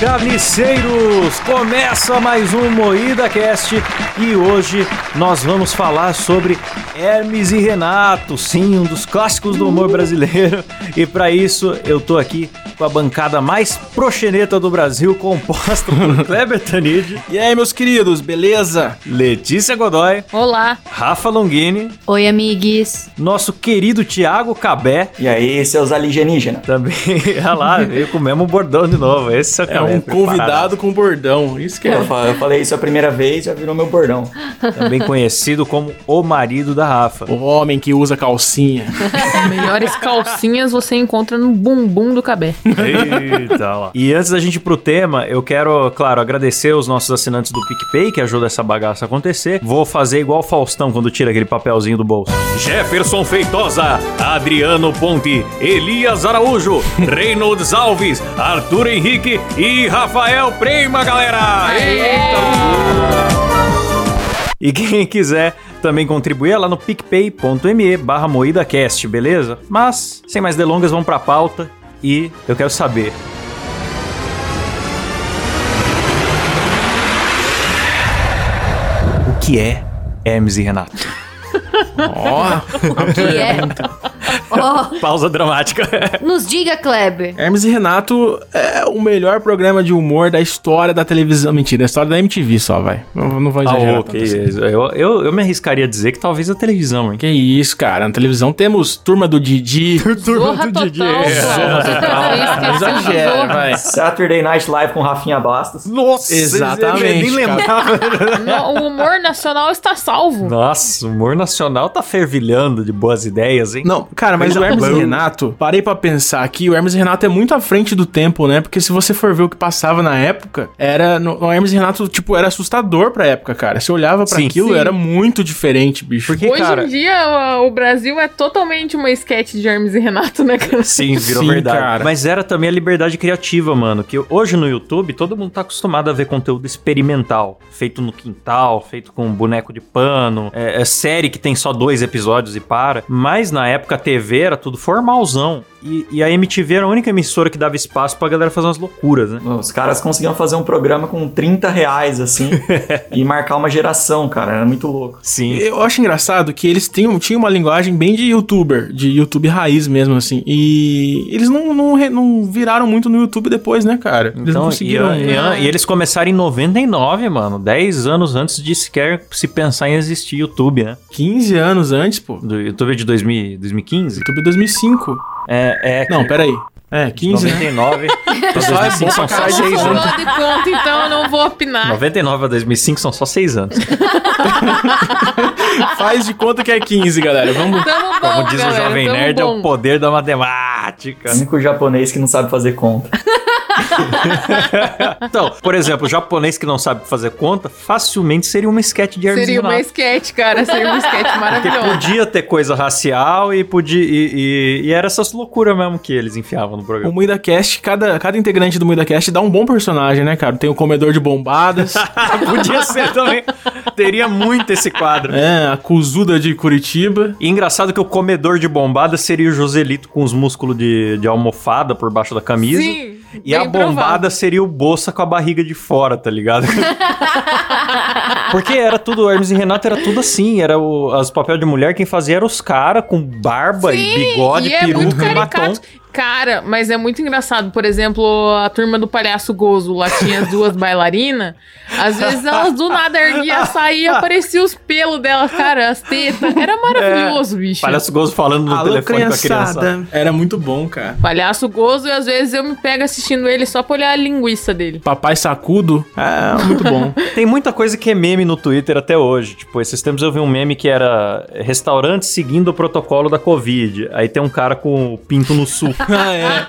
carniceiros! Começa mais um Moída Cast e hoje nós vamos falar sobre Hermes e Renato, sim, um dos clássicos do humor brasileiro. E para isso eu tô aqui com a bancada mais proxeneta do Brasil, composta por Kleber Tanid. E aí, meus queridos, beleza? Letícia Godoy. Olá. Rafa Longini. Oi, amigues. Nosso querido Tiago Cabé. E aí, seus alienígenas. Também, olha lá, veio com o mesmo bordão de novo. Esse é, é um convidado com bordão. Isso que é. Eu falei isso a primeira vez, já virou meu bordão. Também conhecido como o marido da Rafa. O homem que usa calcinha. Melhores calcinhas você encontra no bumbum do Cabé. Eita, lá. E antes da gente ir pro tema, eu quero, claro, agradecer os nossos assinantes do PicPay que ajudam essa bagaça a acontecer. Vou fazer igual o Faustão quando tira aquele papelzinho do bolso. Jefferson Feitosa, Adriano Ponte, Elias Araújo, Reynolds Alves, Arthur Henrique e Rafael Prema, galera! Eita! E quem quiser também contribuir é lá no picpay.me barra moídacast, beleza? Mas, sem mais delongas, vamos pra pauta e eu quero saber. O que é Hermes e Renato? Ó, oh, o que é? Oh. Pausa dramática. Nos diga, Kleber. Hermes e Renato é o melhor programa de humor da história da televisão. Mentira, da história da MTV só, vai. Não, não vou exagerar. Ah, ok. Assim. Eu, eu, eu me arriscaria a dizer que talvez a televisão, hein? Que isso, cara. Na televisão temos Turma do Didi. Turma do Didi. É. Zorra total. Exagera, vai. Saturday Night Live com Rafinha Bastos. Nossa, exatamente. Nem lembrava. o humor nacional está salvo. Nossa, o humor nacional tá fervilhando de boas ideias, hein? Não, cara, mas o Hermes e Renato, parei para pensar aqui, o Hermes e Renato é muito à frente do tempo, né? Porque se você for ver o que passava na época, era. No, o Hermes e Renato, tipo, era assustador pra época, cara. Você olhava para aquilo, sim. era muito diferente, bicho. Porque, Hoje cara... em dia, o, o Brasil é totalmente uma sketch de Hermes e Renato, né, cara? Sim, virou sim, verdade. Cara. Mas era também a liberdade criativa, mano. Que hoje no YouTube, todo mundo tá acostumado a ver conteúdo experimental. Feito no quintal, feito com boneco de pano. É, é série que tem só dois episódios e para. Mas na época a TV era tudo formalzão. E, e, a MTV era a única emissora que dava espaço pra galera fazer umas loucuras, né? Os caras conseguiam fazer um programa com 30 reais, assim, e marcar uma geração, cara. Era muito louco. Sim. Eu acho engraçado que eles tinham, tinham uma linguagem bem de youtuber, de YouTube raiz mesmo, assim. E eles não, não, não viraram muito no YouTube depois, né, cara? Eles então, não conseguiram. E, e, e, eles começaram em 99, mano. 10 anos antes de sequer se pensar em existir YouTube, né? 15 anos antes, pô. Do YouTube de 2000, 2015? YouTube 2005. É, é. Não, peraí. É, 15. 99. Pessoal, é bom são só 6 anos. de conta, então eu não vou opinar. 99 a 2005 são só 6 anos. Faz de conta que é 15, galera. Vamos. Tamo bom, Como diz galera, o Jovem Nerd, bom. é o poder da matemática. O único japonês que não sabe fazer conta. então, por exemplo, o japonês que não sabe fazer conta, facilmente seria uma sketch de Hermes Seria uma sketch, cara. Seria uma sketch maravilhosa. Porque podia ter coisa racial e podia. E, e, e era essas loucuras mesmo que eles enfiavam no programa. O Muida Cast, cada, cada integrante do Muida Cast dá um bom personagem, né, cara? Tem o comedor de bombadas. podia ser também. Teria muito esse quadro. É, a Cuzuda de Curitiba. E engraçado que o comedor de bombadas seria o Joselito com os músculos de, de almofada por baixo da camisa. Sim. E a bombada provável. seria o Bolsa com a barriga de fora, tá ligado? Porque era tudo, Hermes e Renato era tudo assim, era o, as papel de mulher, quem fazia era os caras com barba Sim, e bigode, e peruca é e batom. Cara, mas é muito engraçado. Por exemplo, a turma do palhaço Gozo, lá tinha as duas bailarinas. Às vezes elas do nada erguiam a sair e aparecia os pelos delas, cara, as tetas. Era maravilhoso, é, bicho. Palhaço Gozo falando no Alô, telefone criançada. com a criança. Era muito bom, cara. Palhaço Gozo e às vezes eu me pego assistindo ele só pra olhar a linguiça dele. Papai Sacudo. É, muito bom. Tem muita coisa que é meme no Twitter até hoje. Tipo, esses tempos eu vi um meme que era restaurante seguindo o protocolo da Covid. Aí tem um cara com o pinto no sul. ah, é.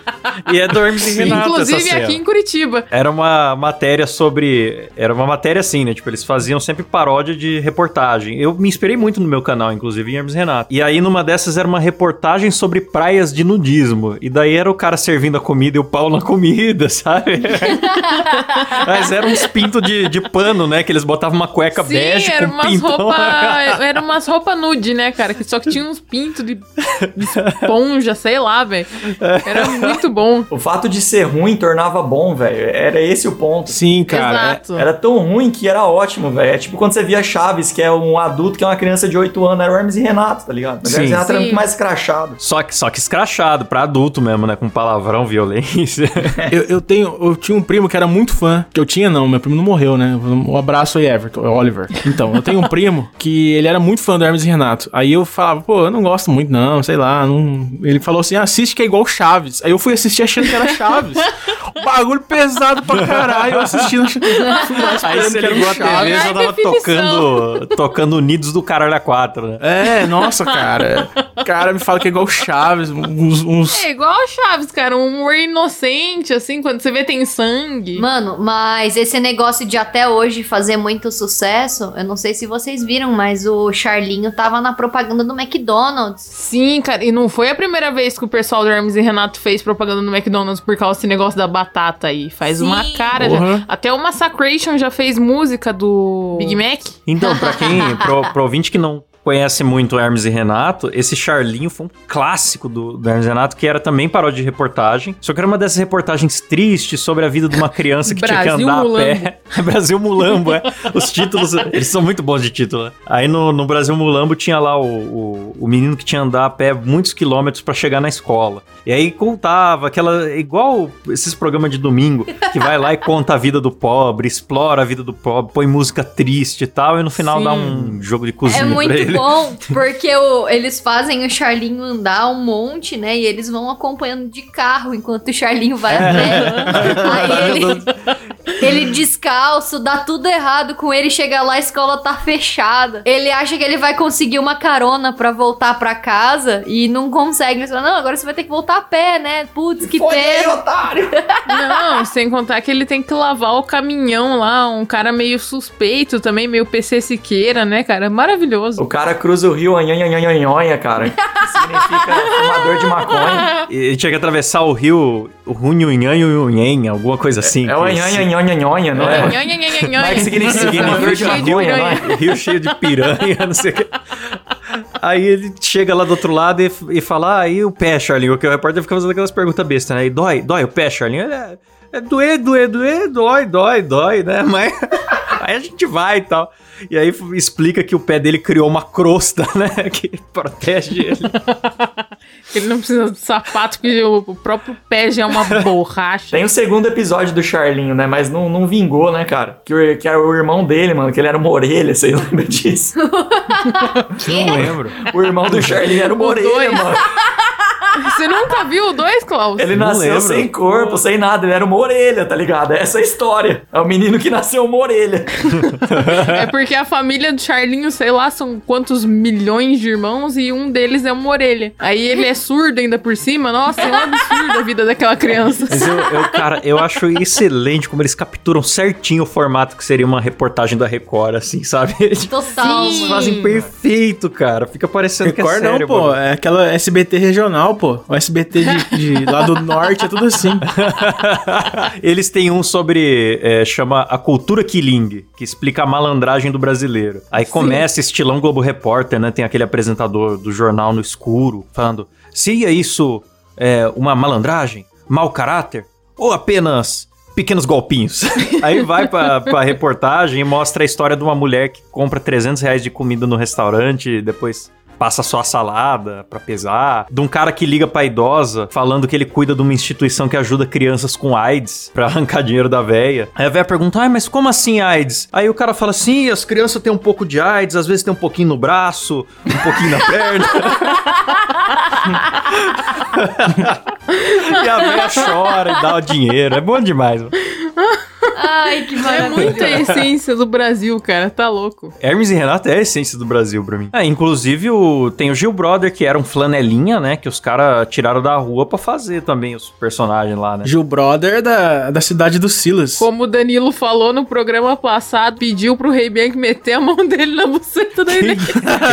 E é do Hermes e Renato Inclusive aqui em Curitiba. Era uma matéria sobre... Era uma matéria assim, né? Tipo, eles faziam sempre paródia de reportagem. Eu me inspirei muito no meu canal, inclusive, em Hermes e Renato. E aí, numa dessas, era uma reportagem sobre praias de nudismo. E daí era o cara servindo a comida e o pau na comida, sabe? Mas eram uns pintos de, de pano, né? Que eles botavam uma cueca Sim, bege era com umas pintão. Roupa, era umas roupas nude, né, cara? Que só que tinha uns pintos de, de esponja, sei lá, velho. Era muito bom. O fato de ser ruim tornava bom, velho. Era esse o ponto. Sim, cara. é-. Era tão ruim que era ótimo, velho. É tipo quando você via Chaves, que é um adulto que é uma criança de 8 anos, era o Hermes e Renato, tá ligado? Mas o Hermes e Renato era Sim. muito mais crachado. Só que, só que escrachado, pra adulto mesmo, né? Com palavrão, violência. Eu, eu tenho, eu tinha um primo que era muito fã, que eu tinha não, meu primo não morreu, né? Um abraço aí, Everton, é Oliver. Então, eu tenho um primo que ele era muito fã do Hermes e Renato. Aí eu falava, pô, eu não gosto muito não, sei lá, não... Ele falou assim, assiste que é igual Chaves. Aí eu fui assistir achando que era Chaves. O bagulho pesado pra caralho, eu assistindo Aí você ligou a. TV e já tava tocando, tocando Unidos do Caralho a 4, né? É, nossa, cara. O cara me fala que é igual Chaves, uns... uns... É igual a Chaves, cara. Um humor inocente, assim, quando você vê tem sangue. Mano, mas esse negócio de até hoje fazer muito sucesso, eu não sei se vocês viram, mas o Charlinho tava na propaganda do McDonald's. Sim, cara, e não foi a primeira vez que o pessoal do Hermes e Renato fez propaganda no McDonald's por causa desse negócio da batata aí. Faz Sim. uma cara. Já. Até o Massacration já fez música do Big Mac. Então, pra quem, pro, pro ouvinte que não conhece muito Hermes e Renato, esse Charlinho foi um clássico do, do Hermes e Renato, que era também paródia de reportagem. Só que era uma dessas reportagens tristes sobre a vida de uma criança que tinha que andar Mulambo. a pé. Brasil Mulambo, é. Os títulos, eles são muito bons de título, né? Aí no, no Brasil Mulambo tinha lá o, o, o menino que tinha que andar a pé muitos quilômetros pra chegar na escola. E aí contava aquela. igual esses programas de domingo, que vai lá e conta a vida do pobre, explora a vida do pobre, põe música triste e tal, e no final Sim. dá um jogo de cozinha É pra ele. Bom, porque o- eles fazem o Charlinho andar um monte, né? E eles vão acompanhando de carro enquanto o Charlinho vai a pé. Aí ele, ele descalço, dá tudo errado com ele, chega lá, a escola tá fechada. Ele acha que ele vai conseguir uma carona pra voltar pra casa e não consegue. Ele fala, não, agora você vai ter que voltar a pé, né? Putz, que Foi aí, pena. otário! Não, sem contar que ele tem que lavar o caminhão lá, um cara meio suspeito também, meio PC Siqueira, né, cara? Maravilhoso. O cara cruza o rio anhanhanhanhanhanha, cara. Que significa fumador de maconha. E Ele tinha que atravessar o rio, o Runhunhanhunhen, que- anhanhanhanhanha, não é? Nhan, nhan, nhan. Mas que significa piranha. Rio cheio de piranha, não sei o que. Aí ele chega lá do outro lado e, e fala, e o pé, Charlinho? Porque o repórter fica fazendo aquelas perguntas bestas, né? E dói, dói o pé, Charlinho? É, é doer, doer, doer, dói, dói, dói, né? Mas aí a gente vai e tal. E aí explica que o pé dele criou uma crosta, né? Que protege ele. Ele não precisa de sapato, porque o próprio pé já é uma borracha. Tem o segundo episódio do Charlinho, né? Mas não, não vingou, né, cara? Que, o- que era o irmão dele, mano, que ele era uma orelha, você lembra disso? Não lembro. O irmão do Charlinho era uma O orelha, mano. Você nunca viu o dois, Klaus? Ele Não nasceu lembro. sem corpo, sem nada, ele era uma orelha, tá ligado? Essa é a história. É o menino que nasceu uma orelha. É porque a família do Charlinho, sei lá, são quantos milhões de irmãos e um deles é uma orelha. Aí ele é surdo ainda por cima. Nossa, é um absurdo a vida daquela criança. Mas eu, eu, cara, eu acho excelente como eles capturam certinho o formato que seria uma reportagem da Record, assim, sabe? Eles Total, Sim. mano. fazem perfeito, cara. Fica parecendo que é Record sério. não, pô. mano. É aquela SBT regional, pô. O SBT de, de lá do norte é tudo assim. Eles têm um sobre. é, chama A Cultura Killing, que explica a malandragem do brasileiro. Aí começa estilão Globo Repórter, né? Tem aquele apresentador do jornal no escuro falando: seria isso é, uma malandragem? Mau caráter? Ou apenas. Pequenos golpinhos. Aí vai pra, pra reportagem e mostra a história de uma mulher que compra 300 reais de comida no restaurante e depois passa só a salada pra pesar. De um cara que liga pra idosa falando que ele cuida de uma instituição que ajuda crianças com AIDS pra arrancar dinheiro da véia. Aí a véia pergunta, ai, mas como assim AIDS? Aí o cara fala assim, as crianças têm um pouco de AIDS, às vezes tem um pouquinho no braço, um pouquinho na perna. e a véia chora e dá o dinheiro. É bom demais. mano. Ai, que É maravilha. muita essência do Brasil, cara. Tá louco. Hermes e Renato é a essência do Brasil pra mim. Ah, inclusive o, tem o Gil Brother, que era um flanelinha, né? Que os caras tiraram da rua pra fazer também os personagens lá, né? Gil Brother da, da cidade do Silas. Como o Danilo falou no programa passado, pediu pro Rei Bianchi meter a mão dele na buceta da Inês.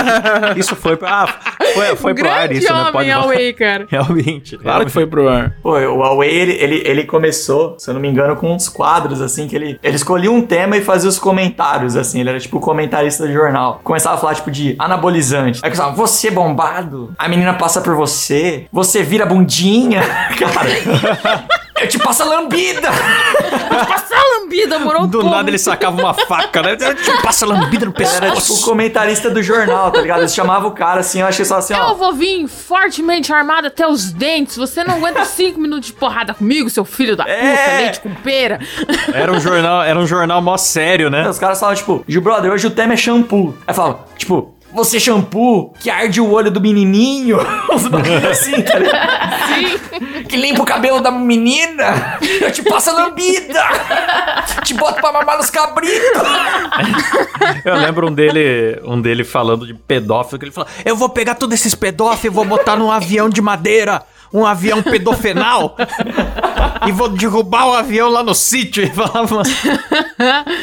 Isso foi pra. Ah, foi, foi pro ar Grande isso, né? homem, Pode Away, cara. Realmente. Claro que foi pro ar. Pô, o Huawei, ele, ele, ele começou, se eu não me engano, com uns quadros, assim, assim, que ele, ele escolhia um tema e fazia os comentários, assim. Ele era tipo comentarista de jornal. Começava a falar, tipo, de anabolizante. Aí começava, você bombado, a menina passa por você, você vira bundinha. Cara. Eu te passo a lambida! Passa a lambida, moro? Do nada ele sacava uma faca, né? Tipo, passa lambida no Era tipo o pescoço. comentarista do jornal, tá ligado? Eles chamavam o cara assim, eu achei só assim, Eu ó. vou vir fortemente armado até os dentes. Você não aguenta cinco minutos de porrada comigo, seu filho da puta, É. leite com pera. Era um jornal, era um jornal mó sério, né? Os caras falavam, tipo, Gil Brother, hoje o tema é shampoo. Aí fala, tipo, você shampoo que arde o olho do menininho. Uns bagulho assim, tá ligado? Que limpa o cabelo da menina. Eu te passo a lambida. Te boto pra mamar nos cabritos. Eu lembro um dele, um dele falando de pedófilo, que ele falou: Eu vou pegar todos esses pedófilos e vou botar num avião de madeira, um avião pedofenal, e vou derrubar o avião lá no sítio. E falava,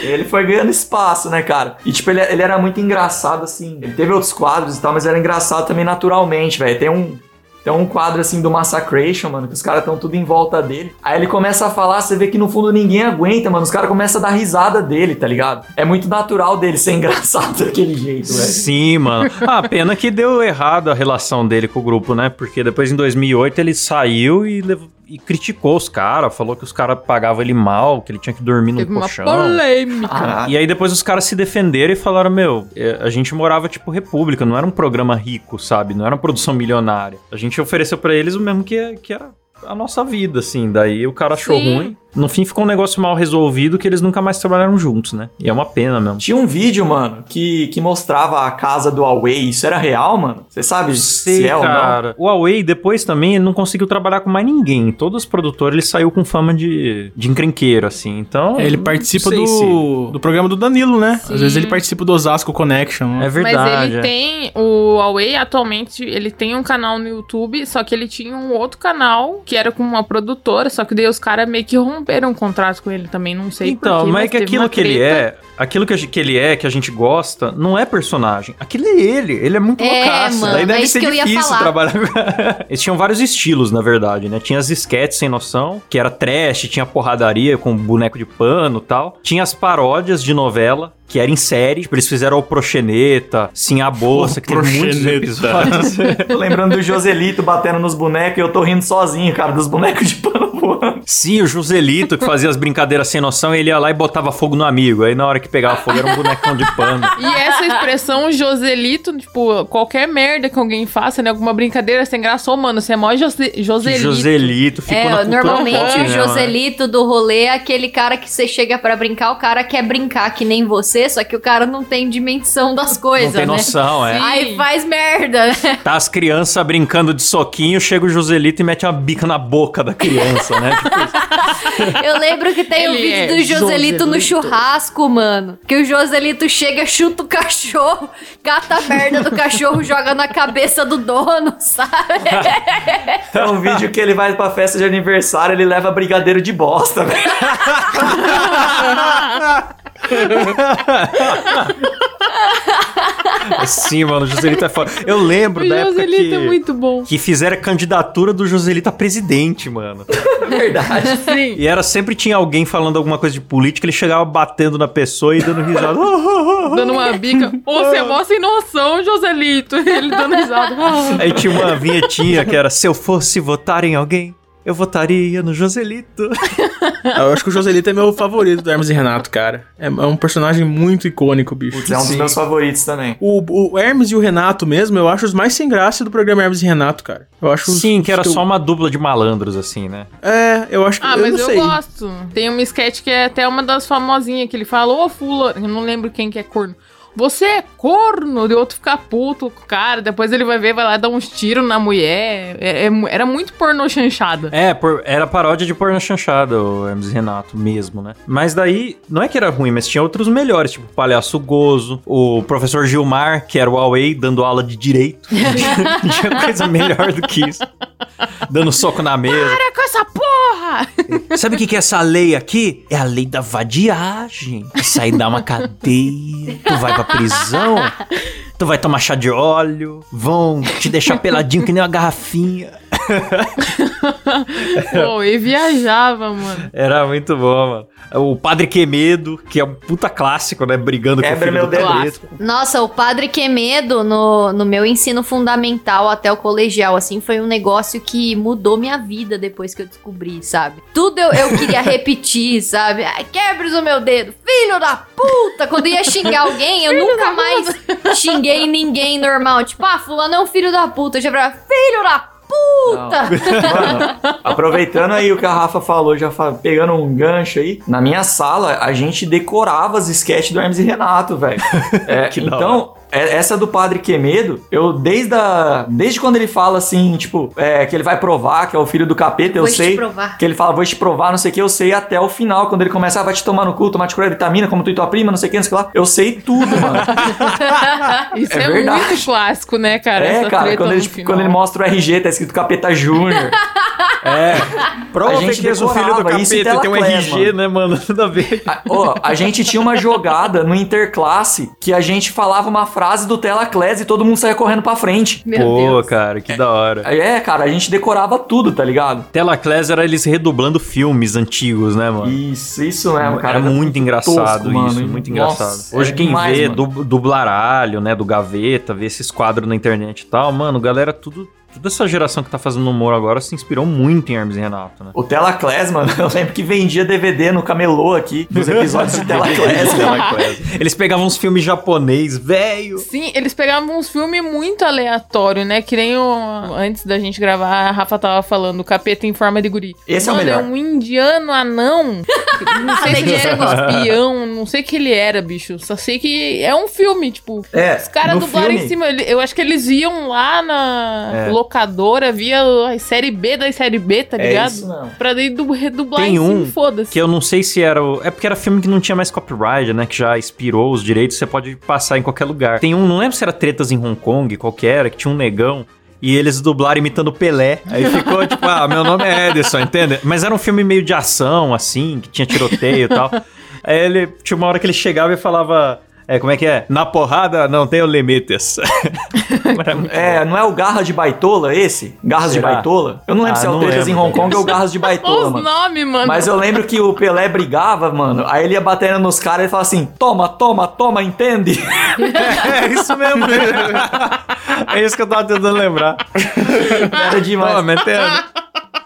Ele foi ganhando espaço, né, cara? E, tipo, ele, ele era muito engraçado, assim. Ele teve outros quadros e tal, mas era engraçado também naturalmente, velho. Tem um. Tem um quadro assim do Massacration, mano, que os caras estão tudo em volta dele. Aí ele começa a falar, você vê que no fundo ninguém aguenta, mano. Os caras começam a dar risada dele, tá ligado? É muito natural dele ser engraçado daquele jeito, velho. Sim, mano. Ah, pena que deu errado a relação dele com o grupo, né? Porque depois em 2008 ele saiu e, lev- e criticou os caras, falou que os caras pagavam ele mal, que ele tinha que dormir no Teve uma colchão. polêmica. Ah, E aí depois os caras se defenderam e falaram, meu, é, a gente morava tipo república, não era um programa rico, sabe? Não era uma produção milionária. A gente ofereceu pra eles o mesmo que, que era a nossa vida, assim. Daí o cara achou Sim. ruim. No fim ficou um negócio mal resolvido que eles nunca mais trabalharam juntos, né? E é uma pena mesmo. Tinha um vídeo, mano, que, que mostrava a casa do Huawei. Isso era real, mano? Você sabe se Sei, é ou não? cara. O Huawei, depois também, ele não conseguiu trabalhar com mais ninguém. Todos os produtores, ele saiu com fama de, de encrenqueiro, assim. Então. É, ele participa do, se- do programa do Danilo, né? Sim. Às vezes ele participa do Osasco Connection. né? É verdade. Mas ele é. tem, o Huawei atualmente, ele tem um canal no YouTube, só que ele tinha um outro canal que era com uma produtora, só que daí os caras meio que romperam o contrato com ele também, não sei Então, porquê, mas é que aquilo que ele treta. é, aquilo que, que ele é, que a gente gosta, não é personagem. Aquilo é ele. Ele é muito É, loucaço. mano, Daí é deve isso ser que eu ia difícil falar. trabalhar com. Eles tinham vários estilos, na verdade, né? Tinha as sketches sem noção, que era trash, tinha porradaria com boneco de pano e tal. Tinha as paródias de novela. Que era em série, tipo, eles fizeram o Proxeneta, Sim a Bolsa, O que teve muitos Proxeneta. episódios. Tô lembrando do Joselito batendo nos bonecos e eu tô rindo sozinho, cara, dos bonecos de pano voando. Sim, o Joselito, que fazia as brincadeiras sem noção, ele ia lá e botava fogo no amigo. Aí na hora que pegava fogo era um bonecão de pano. E essa expressão Joselito, tipo, qualquer merda que alguém faça, né? Alguma brincadeira sem graça, ô, mano, você é mó Jose Joselito. Joselito ficou na É, cultura normalmente pop, o né, Joselito do rolê é aquele cara que você chega pra brincar, o cara quer brincar que nem você, só que o cara não tem dimensão das Não coisas, tem né? noção, é. Sim. Aí faz merda, né? Tá as crianças brincando de soquinho, chega o Joselito e mete uma bica na boca da criança, né? Tipo. Eu lembro que tem o Ele vídeo é do Joselito no Joselito. churrasco, mano. Que o Joselito chega, chuta o cachorro, cata a merda do cachorro, joga na cabeça do dono, sabe? É um vídeo que ele vai pra festa de aniversário, ele leva brigadeiro de bosta, velho. Sim, mano, o Joselito é foda. Eu lembro O da época Joselito que, é muito bom. que fizeram a candidatura do Joselito a presidente, mano. É verdade. Sim. E era sempre tinha alguém falando alguma coisa de política, ele chegava batendo na pessoa e dando risada. Dando uma bica. Ô, você é mó sem noção, Joselito. Ele dando risada. Aí tinha uma vinhetinha que era: Se eu fosse votar em alguém, eu votaria no Joselito. Eu acho que o Joselito é meu favorito do Hermes e Renato, cara. É, é um personagem muito icônico, bicho. Putz, é um dos Sim. meus favoritos também. O, o Hermes e o Renato mesmo, eu acho os mais sem graça do programa Hermes e Renato, cara. Eu acho os- Sim, que era os só uma dupla de malandros, assim, né? É, eu acho que. Ah, eu mas não eu sei. gosto. Tem uma sketch que é até uma das famosinhas que ele fala, ô fula, eu não lembro quem que é corno. Você é corno, de outro ficar puto com o cara, depois ele vai ver, vai lá dar uns tiros na mulher. É- é era muito pornô chanchada. É, por- era paródia de porno chanchada, o Hermes Renato mesmo, né? Mas daí, não é que era ruim, mas tinha outros melhores, tipo o Palhaço Gozo, o professor Gilmar, que era o Huawei, dando aula de direito. tinha coisa melhor do que isso. Dando soco na mesa. Para com essa porra! Sabe o que que é essa lei aqui? É a lei da vadiagem. Aí dá uma cadeia, tu vai pra prisão, tu vai tomar chá de óleo, vão te deixar peladinho que nem uma garrafinha. Pô, e viajava, mano. Era muito bom, mano. O Padre Quemedo, que é um puta clássico, né? Brigando Quebra com o filho meu do dedo. capeta. Nossa, o Padre Quemedo no, no meu ensino fundamental até o colegial, assim, foi um negócio que mudou minha vida depois que eu descobri, sabe? Tudo eu, eu queria repetir, sabe? Ai, quebres o meu dedo, filho da puta! Quando eu ia xingar alguém, eu nunca mais xinguei ninguém normal. Tipo, ah, fulano é um filho da puta. Eu já falava, filho da puta! Mano, aproveitando aí o que a Rafa falou, já fa- pegando um gancho aí, na minha sala a gente decorava as sketches do Hermes e Renato, velho. É, então, essa do Padre Quemedo, eu desde a, desde quando ele fala assim, tipo, é, que ele vai provar que é o filho do capeta, eu Vou te sei. provar. Que ele fala, vou te provar, não sei o que, eu sei até o final, quando ele começa, ah, vai te tomar no cu, tomar te vitamina, como tu e tua prima, não sei o que, não sei o que lá. Eu sei tudo, mano. Isso É é, verdade. muito clássico, né, cara? é, cara, quando ele, quando ele mostra o RG, tá escrito Capeta Júnior. É. Prova A gente que és o filho do capeta e tem um RG, mano. né, mano? Tudo a ver. A, ó, a gente tinha uma jogada no interclasse que a gente falava uma frase do Telaclass e todo mundo saía correndo pra frente. Meu Pô, Deus. cara, que da hora. É, cara, a gente decorava tudo, tá ligado? Telaclass era eles redublando filmes antigos, né, mano? Isso, isso mesmo, cara. Era muito engraçado tosco, isso, mano. muito Nossa, engraçado. Hoje é quem demais, vê mano. dub, dublaralho, né, do Gaveta, vê esses quadros na internet e tal, mano, galera, tudo, toda essa geração que tá fazendo humor agora se inspirou muito em Hermes e Renato, né? O Telaclass, mano, eu lembro que vendia DVD no camelô aqui, nos episódios de. Telaclass. Eles pegavam uns filmes japonês, velho. Sim, eles pegavam uns filmes muito aleatórios, né? Que nem o. Antes da gente gravar, a Rafa tava falando, o capeta em forma de guri. Esse é o Mano, melhor. É um indiano anão. Não sei se ele era gosta. espião, não sei que ele era, bicho. Só sei que é um filme, tipo. É, Os caras dublaram filme- em cima. ele- Eu acho que eles iam lá na É. locadora, via a série B da série B, tá É ligado? isso mesmo. Pra daí du- redublar Tem em um cima, foda-se. Que eu não sei se era. o- É porque era filme que não tinha mais copyright, né? Que já expirou os direitos, você pode passar em qualquer lugar. Tem um, não lembro se era Tretas em Hong Kong, qual que era, que tinha um negão. E eles dublaram imitando Pelé. Aí ficou tipo, ah, meu nome é Edson, entende? Mas era um filme meio de ação, assim, que tinha tiroteio e tal. Aí ele, tinha uma hora que ele chegava e falava. É, como é que é? Na porrada não tenho limites. É, não é o Garra de Baitola esse? Garras Será? de Baitola? Eu não lembro Ah, se é o não Tretas em. Hong Kong ou o Garras de Baitola, Os mano. nomes, mano. Mas eu lembro que o Pelé brigava, mano. Aí ele ia batendo nos caras e falava assim: toma, toma, toma, entende? É isso mesmo. é isso que eu tava tentando lembrar. Era demais. Toma, entende?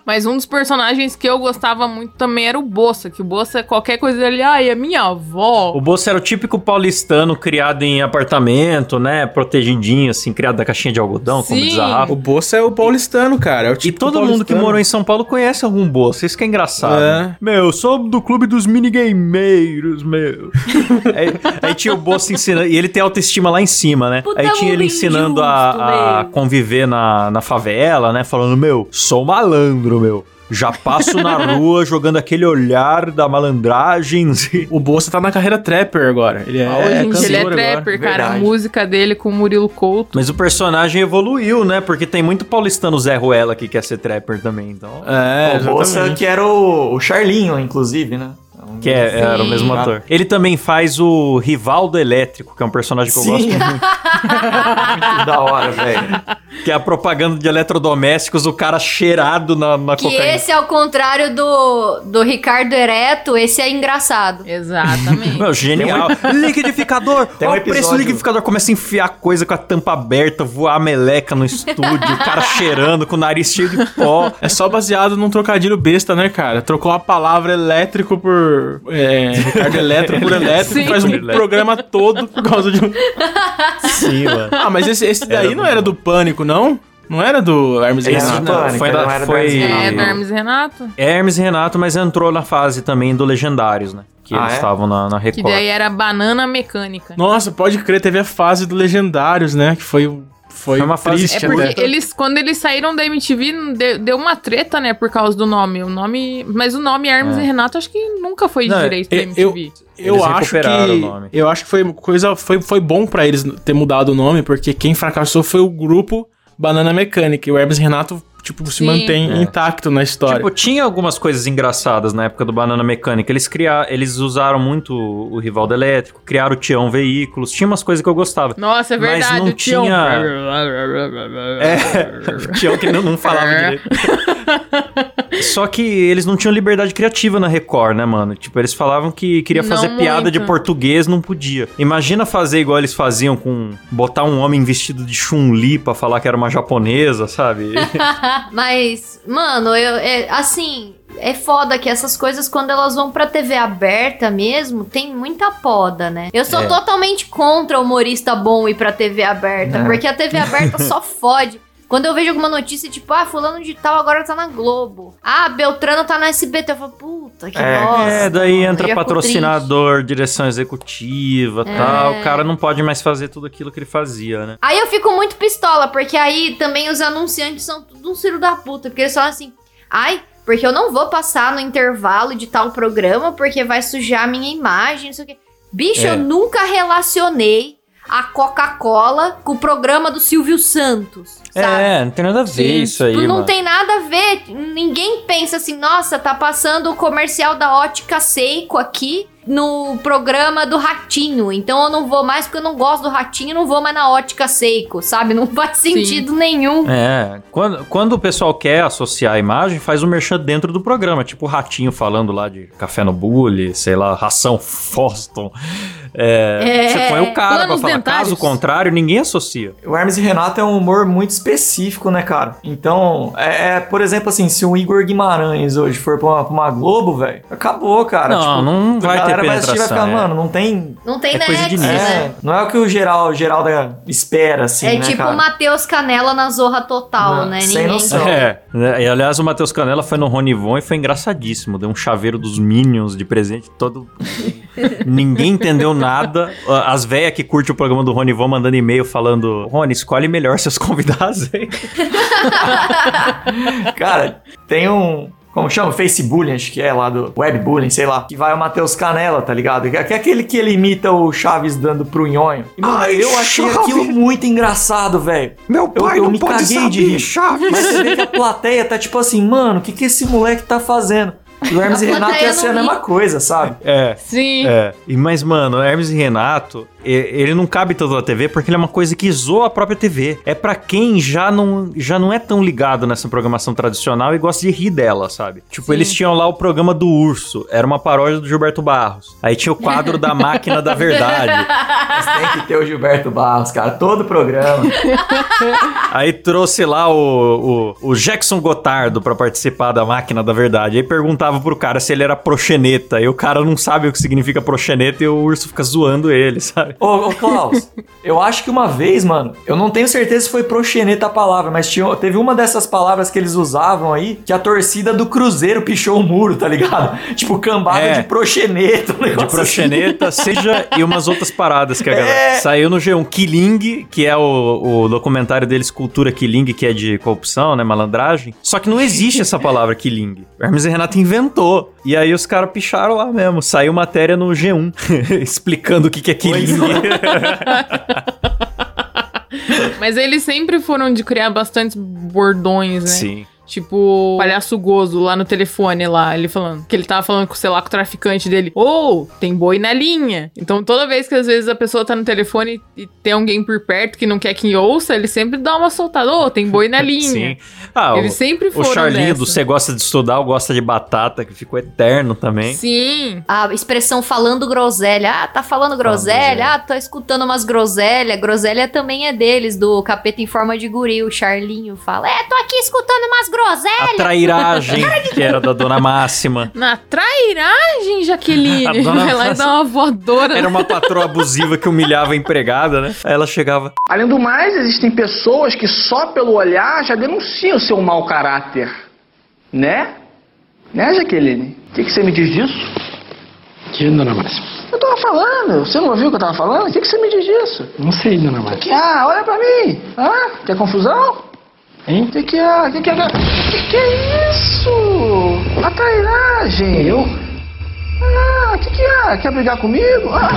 Mas um dos personagens que eu gostava muito também era o Bossa, que o Bossa, qualquer coisa dele, ai, é minha avó. O Bolsa era o típico paulistano criado em apartamento, né? Protegidinho, assim, criado da caixinha de algodão, como Sim. diz a Rafa. O Bolsa é o paulistano, cara. É o E todo mundo que paulistano. morou em São Paulo conhece algum Bolsa, isso que é engraçado. É. Meu, eu sou do clube dos minigameiros, meu. aí, aí tinha o Bolsa ensinando, e ele tem autoestima lá em cima, né? Puta aí tinha ele mundo ensinando injusto, a, a conviver na, na favela, né? Falando, meu, sou malandro, meu. Já passo na rua jogando aquele olhar da malandragem. O Bolsa tá na carreira trapper agora. Ele é, em dia ele é cantor agora. trapper, cara. A verdade. música dele com o Murilo Couto. Mas o personagem evoluiu, né? Porque tem muito paulistano Zé Ruela que quer ser trapper também, então. É, o Bolsa, que era o, o Charlinho, inclusive, né? Que é, era o mesmo Sim. ator. Ele também faz o Rivaldo Elétrico, que é um personagem que eu Sim. gosto muito. Muito da hora, velho. Que é a propaganda de eletrodomésticos, o cara cheirado na, na Que cocaína. esse, ao contrário do, do Ricardo Ereto, esse é engraçado. Exatamente. Meu, genial. liquidificador. Tem um Olha o preço do liquidificador. Começa a enfiar coisa com a tampa aberta, voar a meleca no estúdio, o cara cheirando com o nariz cheio de pó. É só baseado num trocadilho besta, né, cara? Trocou a palavra elétrico por. É, Ricardo Elétrico por elétrico. Sim. Faz um programa todo por causa de um. Sim, mano. Ah, mas esse, esse daí Era não era bom. do Pânico, não? Não era do Hermes e Esse Renato? não. Pânico, foi da- não era do foi- Hermes e é, Renato. do Hermes e Renato. É Hermes e Renato, mas entrou na fase também do Legendários, né? Que Ah, eles é? estavam na, na Que Record. daí era banana mecânica. Nossa, pode crer, teve a fase do Legendários, né? Que foi, foi, Foi uma fase triste. É porque até. eles, quando eles saíram da MTV, de- deu uma treta, né, por causa do nome. O nome. Mas o nome Hermes É. e Renato acho que nunca foi Não, direito eu- MTV. Eu Eles acho que o nome. eu acho que foi coisa foi, foi bom pra eles ter mudado o nome, porque quem fracassou foi o grupo Banana Mecânica. E o Hermes e Renato tipo, se Sim. mantém É. intacto na história. Tipo, tinha algumas coisas engraçadas na época do Banana Mecânica. Eles criaram, eles usaram muito o Rivaldo Elétrico, criaram o Tião Veículos, tinha umas coisas que eu gostava. Nossa, é Mas verdade. não o Tião. tinha- É, o Tião que não, não falava É. direito. Só que eles não tinham liberdade criativa na Record, né, mano? Tipo, eles falavam que queria Não fazer piada muito. de português, não podia. Imagina fazer igual eles faziam com botar um homem vestido de Chun-Li pra falar que era uma japonesa, sabe? Mas, mano, eu, é, assim, é foda que essas coisas, quando elas vão pra TV aberta mesmo, tem muita poda, né? Eu sou É. totalmente contra humorista bom ir pra TV aberta, É. porque a TV aberta só fode. Quando eu vejo alguma notícia, tipo, ah, fulano de tal agora tá na Globo. Ah, Beltrano tá na SBT. Eu falo, puta, que É. bosta. É, daí mano. entra patrocinador, direção executiva É. tal. O cara não pode mais fazer tudo aquilo que ele fazia, né? Aí eu fico muito pistola, porque aí também os anunciantes são tudo um filho da puta. Porque eles falam assim, ai, porque eu não vou passar no intervalo de tal programa, porque vai sujar a minha imagem, não sei o quê. Bicho, É. eu nunca relacionei a Coca-Cola com o programa do Silvio Santos, sabe? É, não tem nada a ver Sim, isso aí, não mano. tem nada a ver. Ninguém pensa assim, nossa, tá passando o comercial da ótica Seiko aqui no programa do Ratinho. Então eu não vou mais porque eu não gosto do Ratinho, não vou mais na ótica Seiko, sabe? Não faz sentido nenhum. É, quando, quando o pessoal quer associar a imagem, faz o merchan dentro do programa, tipo o Ratinho falando lá de café no bule, sei lá, ração Foston. É, É, você põe o cara pra falar, dentários. caso contrário, ninguém associa. O Hermes e Renato é um humor muito específico, né, cara? Então, é, é, por exemplo, assim, se o Igor Guimarães hoje for pra uma, pra uma Globo, velho, acabou, cara. Não, Tipo, não vai a ter galera vai assistir e vai ficar, é. mano, não tem. Não tem É coisa de nexo, nicho. né? É, não é o que o geral, geral da espera, assim, É né, tipo cara? o Matheus Canela na Zorra Total, Não, né? sem Ninguém. noção. É, né, e aliás, o Matheus Canela foi no Ronivon e foi engraçadíssimo. Deu um chaveiro dos Minions de presente todo. Ninguém entendeu nada. As velhas que curtem o programa do Ronivon mandando e-mail falando: Rony, escolhe melhor seus convidados aí. Cara, tem um. Como chama? Facebullying, acho que é lá do Webbullying, sei lá. Que vai o Matheus Canela, tá ligado? Que é aquele que ele imita o Chaves dando pro nhonho. E, mano, Ai, eu achei Chaves! aquilo muito engraçado, velho. Meu Eu, eu me caguei de rir. Chaves. Mas você vê que a plateia tá tipo assim, mano, o que, que esse moleque tá fazendo? E o Hermes A e Renato ia ser a não mesma coisa, sabe? É. Sim. É, e mas, mano, Hermes e Renato, ele não cabe tanto na TV porque ele é uma coisa que zoa a própria TV. É pra quem já não, já não é tão ligado nessa programação tradicional e gosta de rir dela, sabe? Tipo, Sim. eles tinham lá o programa do Urso, era uma paródia do Gilberto Barros. Aí tinha o quadro da Máquina da Verdade. Mas tem que ter o Gilberto Barros, cara, todo o programa. Aí trouxe lá o, o, o Jackson Gotardo pra participar da Máquina da Verdade. Aí perguntava pro cara se ele era proxeneta. E o cara não sabe o que significa proxeneta e o urso fica zoando ele, sabe? Ô, ô Klaus, eu acho que uma vez, mano, eu não tenho certeza se foi proxeneta a palavra, mas tinha, teve uma dessas palavras que eles usavam aí que a torcida do Cruzeiro pichou o muro, tá ligado? Tipo, cambada É. de proxeneta. Um De negócio assim. proxeneta, seja e umas outras paradas que a galera. É. Saiu no G1 Killing, que é o, o documentário deles, Cultura Killing, que é de corrupção, né? Malandragem. Só que não existe essa palavra Killing. O Hermes e Renato inventou. E aí os caras picharam lá mesmo. Saiu matéria no G1 explicando o que, que é Killing. Mas eles sempre foram de criar bastantes bordões, né? Sim. Tipo, o palhaço gozo lá no telefone lá, ele falando. Que ele tava falando com, sei lá, com o traficante dele. Ou, tem boi na linha. Então, toda vez que às vezes a pessoa tá no telefone e tem alguém por perto que não quer que ouça, ele sempre dá uma soltada. Ô, tem boi na linha. Sim. Ah, Eles o, sempre o foram Charlinho dessa. do Você Gosta de Estudar, ou Gosta de Batata, que ficou eterno também. Sim. A expressão falando groselha. Ah, tá falando groselha. Ah, tô escutando umas groselha. Groselha também é deles, do Capeta em Forma de Guri. O Charlinho fala: É, tô aqui escutando umas A trairagem, que era da Dona Máxima. Na trairagem, Jaqueline. A dona Vai lá e dá uma voadora. Era uma patroa abusiva que humilhava a empregada, né? Aí ela chegava. Além do mais, existem pessoas que só pelo olhar já denunciam seu mau caráter. Né? Né, Jaqueline? O que, que você me diz disso? Que, dona Máxima? Eu tava falando. Você não ouviu o que eu tava falando? O que, que você me diz disso? Não sei, dona Máxima. Ah, olha pra mim. Ah, quer confusão? Hein? O que, que é? O que, que é? Que, que é isso? A trairagem. Eu? Ah, o que, que é? Quer brigar comigo? Ah,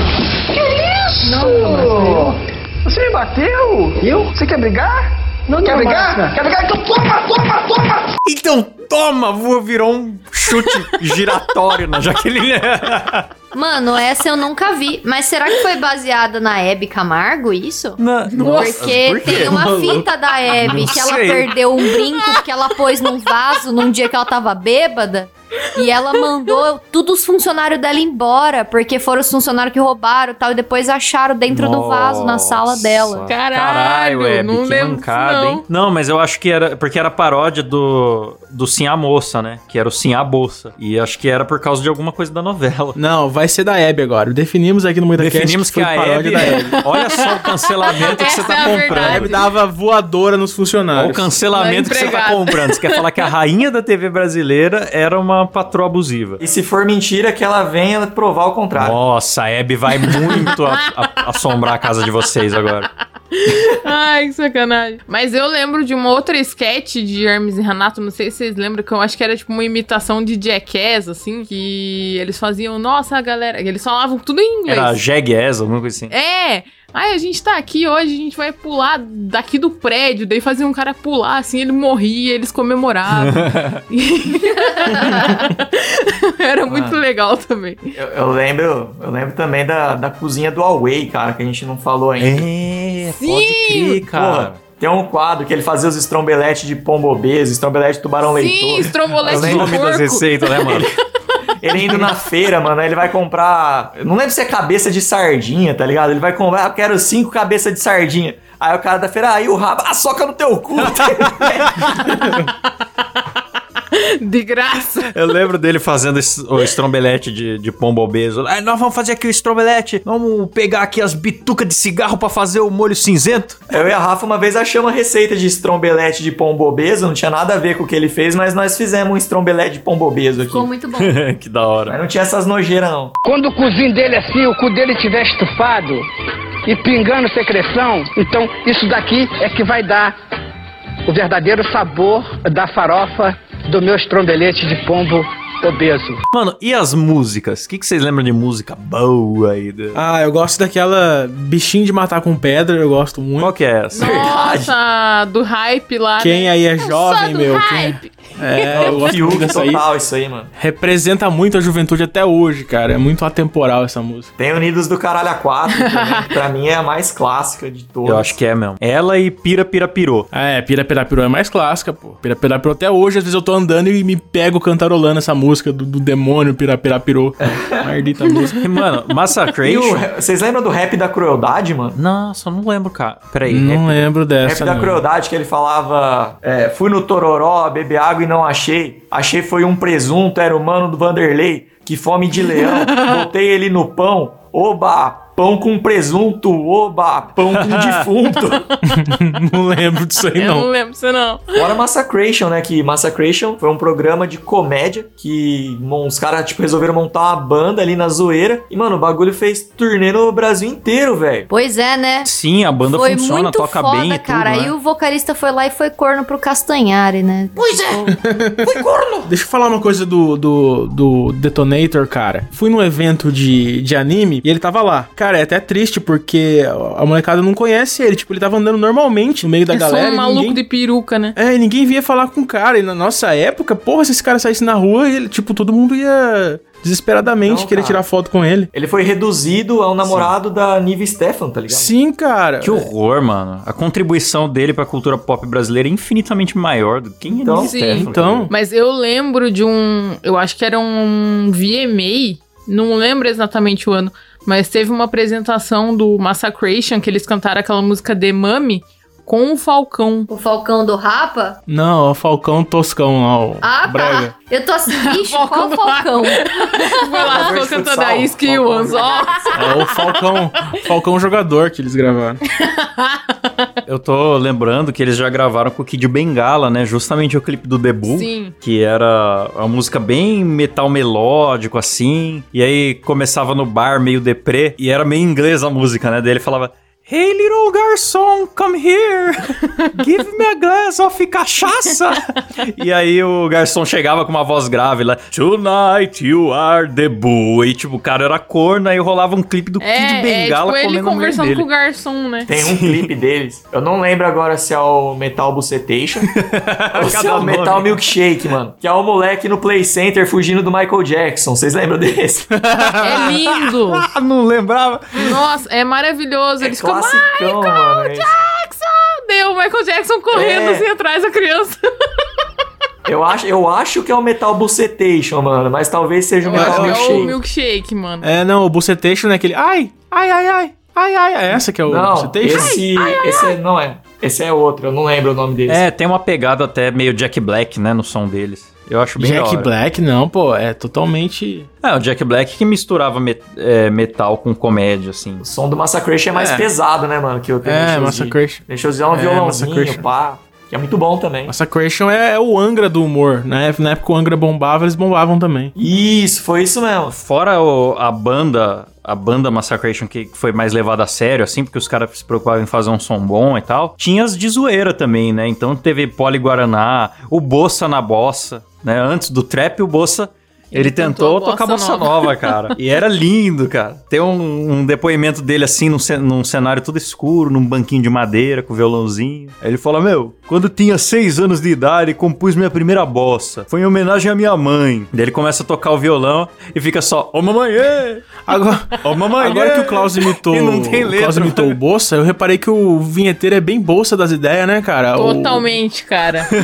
que isso? Não, não, Você me bateu? Eu? Você quer brigar? Não quer brigar? Quer brigar? Então toma, toma, toma! Então toma, vou virou um chute giratório na Jaqueline. Mano, essa eu nunca vi. Mas será que foi baseada na Hebe Camargo, isso? Na- Porque por tem uma Maluco. fita da Hebe que ela perdeu um brinco que ela pôs num vaso num dia que ela tava bêbada. E ela mandou todos os funcionários dela embora, porque foram os funcionários que roubaram e tal, e depois acharam dentro do vaso na sala dela. Caralho, Web, não que lembro mancada, hein? Não, mas eu acho que era porque era paródia do do Sim a Moça, né? Que era o Sim a Bolsa. E acho que era por causa de alguma coisa da novela. Não, vai ser da Hebe agora. Definimos aqui no MuidaCast Definimos que foi a paródia Hebe, da Hebe. olha só o cancelamento que você tá é a A comprando. Hebe dava voadora nos Olha o funcionários. cancelamento que você tá comprando. Você quer falar que a rainha da TV brasileira era uma patroa abusiva. E se for mentira, que ela venha provar o contrário. Nossa, a Hebe vai muito a- a- assombrar a casa de vocês agora. Ai, que sacanagem. Mas eu lembro de uma outra sketch de Hermes e Renato, não sei se vocês lembram, que eu acho que era tipo uma imitação de Jackass, assim, que eles faziam, nossa, galera, eles falavam tudo em inglês. Era Jegues, alguma coisa assim. É! Ai, a gente tá aqui hoje, a gente vai pular daqui do prédio. Daí fazia um cara pular, assim, ele morria, eles comemoravam. Era muito legal também. Eu, eu lembro, eu lembro também da, da cozinha do Huawei, cara, que a gente não falou ainda. É, Sim! pode crer, cara. Porra, tem um quadro que ele fazia os estrombeletes de pombo obeso, estrombelete de tubarão Sim, leitor. estrombolete Os de nomes das porco. receitas, né, mano? Ele indo na feira, mano, ele vai comprar. Não lembro se é cabeça de sardinha, tá ligado? Ele vai comprar, ah, eu quero cinco cabeças de sardinha. Aí o cara da feira, aí o rabo, ah, soca no teu cu. De graça. Eu lembro dele fazendo o estrombelete de, de pombo obeso. Ah, nós vamos fazer aqui o estrombelete. Vamos pegar aqui as bitucas de cigarro pra fazer o molho cinzento. Eu e a Rafa uma vez achamos uma receita de estrombelete de pombo obeso, não tinha nada a ver com o que ele fez, mas nós fizemos um estrombelete de pombo obeso aqui. Ficou muito bom. que da hora. Mas não tinha essas nojeiras, não. Quando o cozinho dele é assim, o cu dele estiver estufado e pingando secreção, então isso daqui é que vai dar o verdadeiro sabor da farofa do meu estrombelete de pombo obeso. Mano, e as músicas? O que, que vocês lembram de música boa aí? do- Ah, eu gosto daquela bichinho de matar com pedra, eu gosto muito. Qual que é essa? Nossa, do hype lá. Quem né? aí é jovem, meu? Quem... hype. É, eu gosto muito dessa total isso aí, mano. Representa muito a juventude até hoje, cara. É muito atemporal essa música. Tem Unidos do Caralho a 4 também, que pra mim é a mais clássica de todas. Eu acho que é mesmo. Ela e Pira Pira Pirou. Ah, é, Pira Pira Pirou é mais clássica, pô. Pira Pira Pirou até hoje, às vezes eu tô andando e me pego cantarolando essa música do, do demônio Pira Pira Pirou. Maldita música. Mano, o, Massacration. vocês lembram do rap da crueldade, mano? Nossa, eu não lembro, cara. Peraí. Não rap- lembro Rap dessa. da não. crueldade que ele falava: é, fui no Tororó, beber água e não achei. Achei foi um presunto, era o mano do Vanderlei. Que fome de leão. Botei ele no pão. Oba! Pão com presunto, oba! Pão com defunto. não lembro disso aí, Eu não não. lembro você não. Fora Massacration, né? Que Massacration foi um programa de comédia que os caras, tipo, resolveram montar uma banda ali na zoeira. E, mano, o bagulho fez turnê no Brasil inteiro, velho. Pois é, né? Sim, a banda foi funciona, muito toca foda, bem e cara. tudo, Aí né? o vocalista foi lá e foi corno pro Castanhari, né? Pois é. Deixa eu falar uma coisa do, do, do Detonator, cara. Fui num evento de, de anime e ele tava lá. Cara, é até triste porque a molecada não conhece ele. Tipo, ele tava andando normalmente no meio da É só galera. um e maluco ninguém... de peruca, né? É, e ninguém vinha falar com o cara. E na nossa época, porra, se esse cara saísse na rua, ele, tipo, todo mundo ia desesperadamente Não, querer cara. tirar foto com ele. Ele foi reduzido ao namorado da Nive Stefan, tá ligado? Sim, cara. Que horror, mano. A contribuição dele pra cultura pop brasileira é infinitamente maior do que quem Então, é sim. Stefano, Então, cara. Mas eu lembro de um. Eu acho que era um VMA. Não lembro exatamente o ano. Mas teve uma apresentação do Massacration que eles cantaram aquela música The Mummy com o Falcão. O Falcão do Rapa? não, é o Falcão Toscão lá, o Ah, Brega. tá. Eu tô assim, ixi, Falcão qual do Falcão? Foi lá, ficou cantando a. Ones, ó. É o Falcão, Falcão jogador que eles gravaram. Eu tô lembrando que eles já gravaram com o Kid Bengala, né? Justamente o clipe do Debu. Sim. Que era uma música bem metal melódico, assim. E aí começava no bar meio deprê. E era meio inglês a música, né? Daí ele falava... Hey, little garçom, come here. Give me a glass of cachaça. e aí o garçom chegava com uma voz grave lá. Tonight you are the bull. E tipo, o cara era corno, aí rolava um clipe do Kid É, é Bengala tipo ele comendo a mulher conversando dele. com o garçom, né? Tem um clipe deles. Eu não lembro agora se é o Metal Bucetation ou se é o Metal nome. Milkshake, mano. Que é o moleque no Play Center fugindo do Michael Jackson. Vocês lembram desse? É lindo. Ah, não lembrava. Nossa, é maravilhoso. Eles ficam, Classicão, mano. esse. Jackson! Deu o Michael Jackson correndo É. assim atrás da criança. Eu acho, eu acho que é o Metal Bucetation, mano. Mas talvez seja o Eu Metal que é o Milkshake. milkshake, mano. É, não, o Bucetation é aquele. Ai, ai, ai, ai, ai, ai. É essa que é o Não, Bucetation? esse, esse não é. Esse é outro, eu não lembro o nome desse. É, tem uma pegada até meio Jack Black, né, no som deles. Eu acho bem Jack hora. Black, não, pô, é totalmente. É, o Jack Black que misturava met- é, metal com comédia, assim. O som do Massacration é mais É. pesado, né, mano? Que eu tenho É, Massacration. Deixa eu usar um É, violãozinho, pá. Que é muito bom também. Massacration é, é o Angra do humor, né? Na época o Angra bombava, eles bombavam também. Isso, foi isso mesmo. Fora o- a banda, a banda Massacration que foi mais levada a sério, assim, porque os caras se preocupavam em fazer um som bom e tal. Tinha as de zoeira também, né? Então teve Poli Guaraná, o Bossa na Bossa, né? Antes do trap, o Bossa. Ele, Ele tentou tentou tocar bossa bossa nova, cara. E era lindo, cara. Tem um, um depoimento dele assim, num, num cenário todo escuro, num banquinho de madeira, com violãozinho. Aí ele fala: Meu, quando tinha seis anos de idade, compus minha primeira bossa. Foi em homenagem à minha mãe. Daí ele começa a tocar o violão e fica só: Ô mamãe, ê! Agora, Ô mamãe, agora ê!" que o Klaus imitou, E não tem o letra. Klaus imitou o Bolsa, eu reparei que o vinheteiro é bem bolsa das ideias, né, cara? O- Totalmente, cara.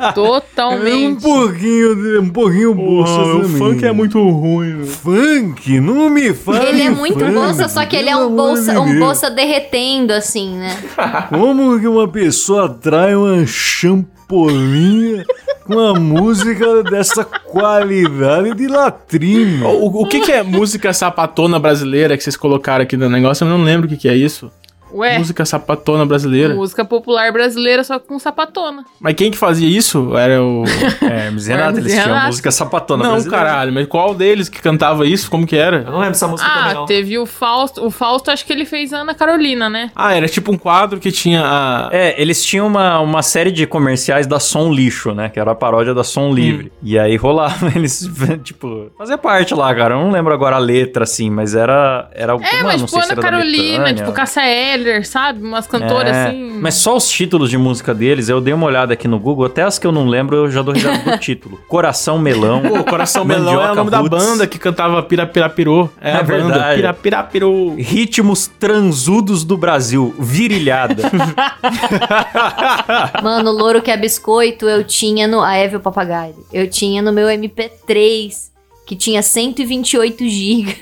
É um Totalmente. pouquinho, de- um pouquinho bolsa. O funk é muito ruim. Funk? Não me faz. Ele é muito funk, bolsa, só que ele é um bolsa, de um bolsa derretendo, assim, né? Como que uma pessoa trai uma champolinha com uma música dessa qualidade de latrina? O, o que, que é música sapatona brasileira que vocês colocaram aqui no negócio? Eu não lembro o que, que é isso. Ué, Música sapatona brasileira. música popular brasileira só com sapatona. Mas quem que fazia isso? Era o. É, Hermes Renato, eles tinham música sapatona não, brasileira. caralho, mas qual deles que cantava isso? Como que era? Eu não lembro essa música também, Ah, não. teve o Fausto. O Fausto, acho que ele fez Ana Carolina, né? Ah, era tipo um quadro que tinha a. É, eles tinham uma, uma série de comerciais da Som Lixo, né? Que era a paródia da Som Livre. E aí rolava eles, tipo, fazia parte lá, cara. Eu não lembro agora a letra, assim, mas era. era É, mano, mas não tipo sei se Ana Carolina, tipo Cássia Eller, sabe? Umas cantoras É, assim. Mas só os títulos de música deles, eu dei uma olhada aqui no Google, até as que eu não lembro, eu já dou risada do título. Coração Melão. Pô, Coração Melão é o nome da Roots. banda que cantava Pirapirapirô. É, É a banda. verdade. Pirapirapirô. Ritmos transudos do Brasil, virilhada. Mano, o louro que é biscoito eu tinha no. A Eve o Papagaio. Eu tinha no meu MP3, que tinha 128 GB.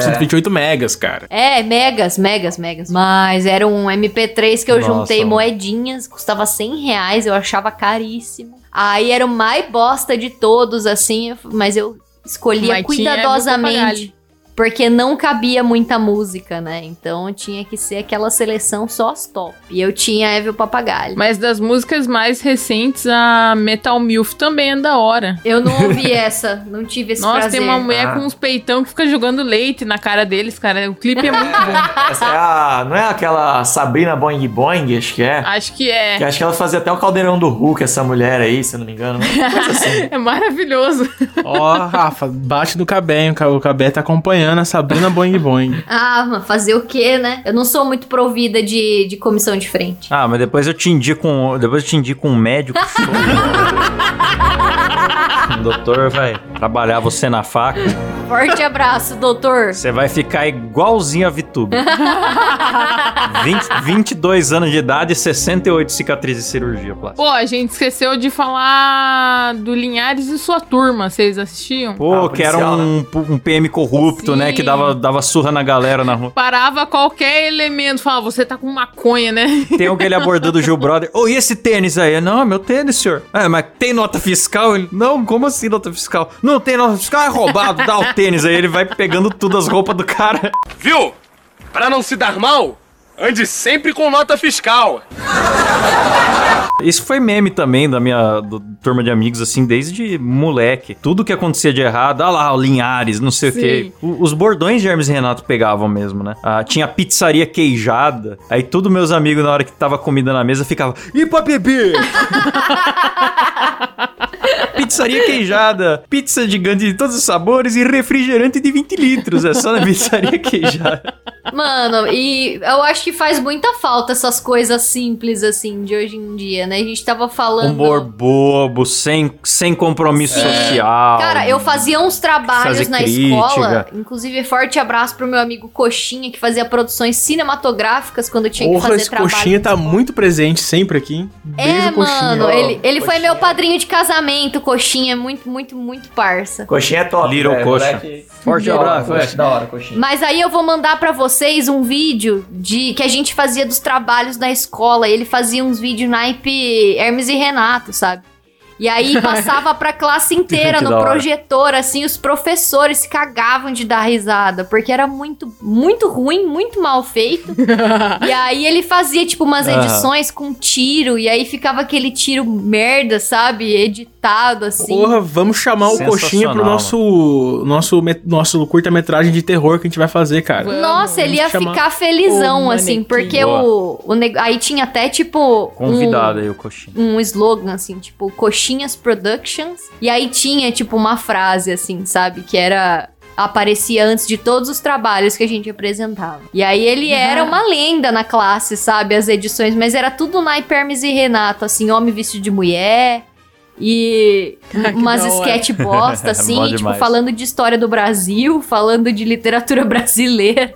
128 megas, cara. É, megas, megas, megas. Mas era um MP3 que eu Nossa, juntei moedinhas, custava 100 reais, eu achava caríssimo. Aí era o mais bosta de todos, assim, mas eu escolhia Mas cuidadosamente. Porque não cabia muita música, né? Então tinha que ser aquela seleção só as top. E eu tinha Eve o Papagaio. Mas das músicas mais recentes, a Metal Milf também é da hora. Eu não ouvi essa, não tive esse Nossa, prazer. tem uma mulher Ah. com uns peitão que fica jogando leite na cara deles, cara. O clipe é muito bom. Essa é a. Não é aquela Sabrina Boing Boing, acho que é? Acho que é. Que acho que ela fazia até o caldeirão do Hulk, essa mulher aí, se eu não me engano. Coisa assim. É maravilhoso. Ó, Rafa, bate no Cabé, hein? O Cabé tá acompanhando a Sabrina Boing Boing. Ah, mas fazer o quê, né? Eu não sou muito provida de, de comissão de frente. ah, mas depois eu te indico um, depois eu te indico um médico. o doutor vai trabalhar você na faca. Forte abraço, doutor. Você vai ficar igualzinho a Vitube. 20, 22 anos de idade e 68 cicatrizes de cirurgia plástica. Pô, a gente esqueceu de falar do Linhares e sua turma. Vocês assistiam? Pô, Ah, que era um, um PM corrupto, Sim. né? Que dava, dava surra na galera na rua. Parava qualquer elemento. Falava, você tá com maconha, né? Tem aquele abordando o Gil Brother. Ô, e esse tênis aí? Não, é meu tênis, senhor. É, mas tem nota fiscal? Ele, não, como assim nota fiscal? Não tem nota fiscal, é roubado, dá o tênis. Aí ele vai pegando tudo as roupas do cara. Viu? Pra não se dar mal, ande sempre com nota fiscal. Isso foi meme também da minha do- turma de amigos, assim, desde moleque. Tudo que acontecia de errado, ah lá, o Linhares, não sei o Sim. quê. O- Os bordões de Hermes e Renato pegavam mesmo, né? Ah, tinha pizzaria queijada. Aí todos meus amigos, na hora que tava comida na mesa, ficavam, e pra beber? Pizzaria queijada, pizza gigante de todos os sabores e refrigerante de 20 litros. É só na pizzaria queijada. Mano, e eu acho que faz muita falta essas coisas simples, assim, de hoje em dia, né? A gente tava falando. Humor bobo, sem, sem compromisso Sim. social. Cara, eu fazia uns trabalhos na crítica. escola. Inclusive, forte abraço pro meu amigo Coxinha, que fazia produções cinematográficas quando eu tinha que Porra, fazer esse trabalho. coxinha tá muito presente sempre aqui. hein? É, Beijo, coxinha. mano, ele, ele foi Coxinha. meu padrinho de casamento, Coxinha, é muito, muito, muito parça. Coxinha é top, Little velho, coxa. moleque. Forte abraço, é. Da hora, coxinha. Mas aí eu vou mandar pra vocês um vídeo de que a gente fazia dos trabalhos da escola. Ele fazia uns vídeos naipe Hermes e Renato, sabe? E aí passava pra classe inteira no projetor, assim, os professores se cagavam de dar risada, porque era muito, muito ruim, muito mal feito. e aí ele fazia, tipo, umas edições com tiro, e aí ficava aquele tiro merda, sabe? Editado, assim. Porra, vamos chamar o coxinha pro nosso nosso nosso curta-metragem de terror que a gente vai fazer, cara. Vamos, Nossa, ele ia ficar felizão, assim, porque o, o neg- aí tinha até, tipo, Convidado aí o coxinha. um, um slogan, assim, tipo, Coxinhas Productions. E aí tinha, tipo, uma frase, assim, sabe? Que era. Aparecia antes de todos os trabalhos que a gente apresentava. E aí ele era uma lenda na classe, sabe? As edições, mas era tudo naipe Hermes e Renato, assim, homem vestido de mulher. E Que umas sketch bosta, assim, tipo, demais. falando de história do Brasil, falando de literatura brasileira.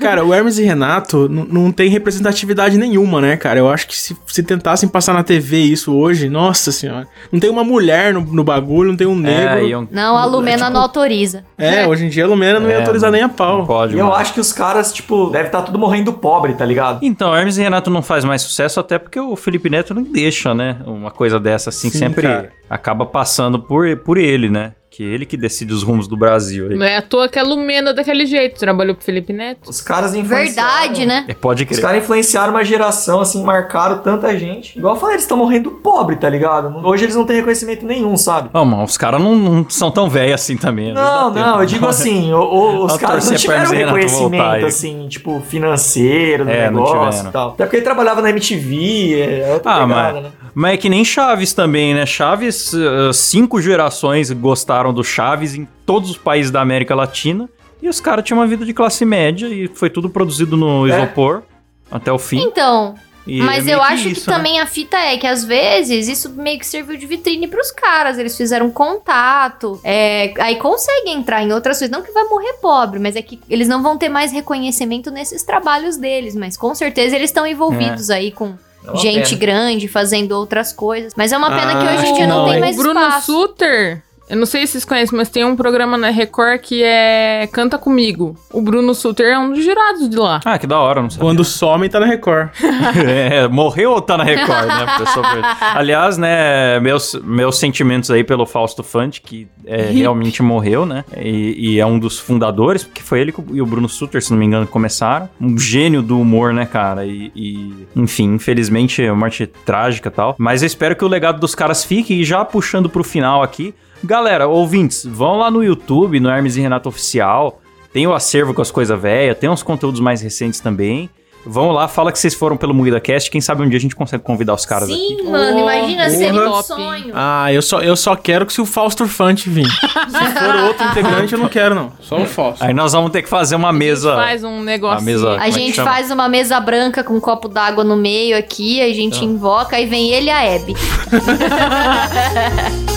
Cara, o Hermes e Renato não tem representatividade nenhuma, né, cara? Eu acho que se, se tentassem passar na TV isso hoje, nossa senhora. Não tem uma mulher no, no bagulho, não tem um negro. É, iam, Não, a Lumena tipo- não autoriza. É, hoje em dia a Lumena não ia É, autorizar nem a pau. pode E eu acho que os caras, tipo, deve estar tudo morrendo pobre, tá ligado? Então, Hermes e Renato não faz mais sucesso até porque o Felipe Neto não deixa, né? Uma coisa dessa assim, Sim, sempre cara. acaba passando por, por ele, né? Que ele que decide os rumos do Brasil. aí. Não é à toa que a Lumena daquele jeito. Trabalhou pro Felipe Neto. Os caras influenciaram. Verdade, né? É, pode Os crer. caras influenciaram uma geração, assim, marcaram tanta gente. Igual eu falei, eles estão morrendo pobre, tá ligado? Hoje eles não têm reconhecimento nenhum, sabe? Não, mas os caras não, não são tão velhos assim também. vezes Não, não, tempo. eu digo assim, o- o- os caras não tiveram reconhecimento, assim, tipo, financeiro do É, negócio e tal. Até porque ele trabalhava na MTV, é outra Ah, pegada, mas, né? mas é que nem Chaves também, né? Chaves, eh, cinco gerações gostaram do Chaves em todos os países da América Latina. E os caras tinham uma vida de classe média e foi tudo produzido no É. isopor até o fim. Então, E mas é eu acho que isso, né? também a fita é que às vezes isso meio que serviu de vitrine pros caras. Eles fizeram contato, é, aí conseguem entrar em outras coisas. Não que vai morrer pobre, mas é que eles não vão ter mais reconhecimento nesses trabalhos deles. Mas com certeza eles estão envolvidos aí com É gente pena. grande fazendo outras coisas. Mas é uma pena que Ah, hoje em dia não, não, tem mais Bruno espaço. Suter. Eu não sei se vocês conhecem, mas tem um programa na Record que é Canta Comigo. O Bruno Suter é um dos jurados de lá. Ah, que da hora, não sei. Quando some, tá na Record. É, morreu ou tá na Record, né? Pessoa Aliás, né, meus, meus sentimentos aí pelo Fausto Fante, que é, realmente morreu, né? E, e é um dos fundadores, porque foi ele e o Bruno Suter, se não me engano, que começaram. Um gênio do humor, né, cara? E, e, enfim, infelizmente, é uma morte trágica e tal. Mas eu espero que o legado dos caras fique. E já puxando pro final aqui, galera, ouvintes, vão lá no YouTube, no Hermes e Renato Oficial. Tem o acervo com as coisas velhas, tem uns conteúdos mais recentes também. Vão lá, fala que vocês foram pelo Moída Cast. Quem sabe um dia a gente consegue convidar os caras aqui. Sim, mano, Oh, imagina seria um sonho. Ah, eu só, eu só quero que se o Fausto Fante vir. Se for outro integrante, eu não quero, não. Só o Fausto. Aí nós vamos ter que fazer uma mesa. Faz um negócio. A mesa- A é gente chama? faz uma mesa branca com um copo d'água no meio aqui, a gente invoca, aí vem ele e a Abby.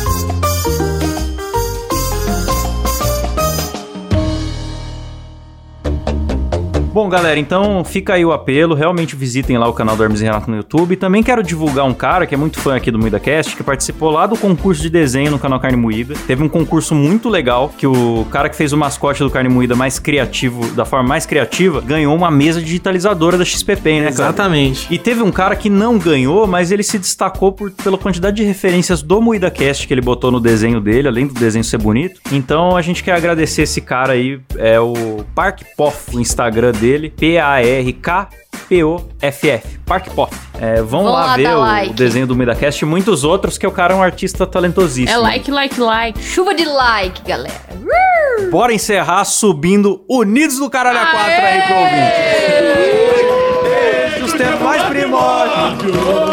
Bom, galera, então fica aí o apelo. Realmente visitem lá o canal do Hermes e Renato no YouTube. Também quero divulgar um cara que é muito fã aqui do Moída Cast, que participou lá do concurso de desenho no canal Carne Moída. Teve um concurso muito legal, que o cara que fez o mascote do Carne Moída mais criativo, da forma mais criativa, ganhou uma mesa digitalizadora da XPP, né, cara? Exatamente. E teve um cara que não ganhou, mas ele se destacou por, pela quantidade de referências do Moída Cast que ele botou no desenho dele, além do desenho ser bonito. Então a gente quer agradecer esse cara aí, é o Park Poff, o Instagram dele, P-A-R-K P-O-F-F. Park Poff. É, vão Vão lá, lá ver o like. desenho do MedaCast e muitos outros, que o cara é um artista talentosíssimo. É like, like, like. Chuva de like, galera. Bora encerrar subindo Unidos do Caralho a 4 aí pro ouvinte. Os tempos mais primórdios.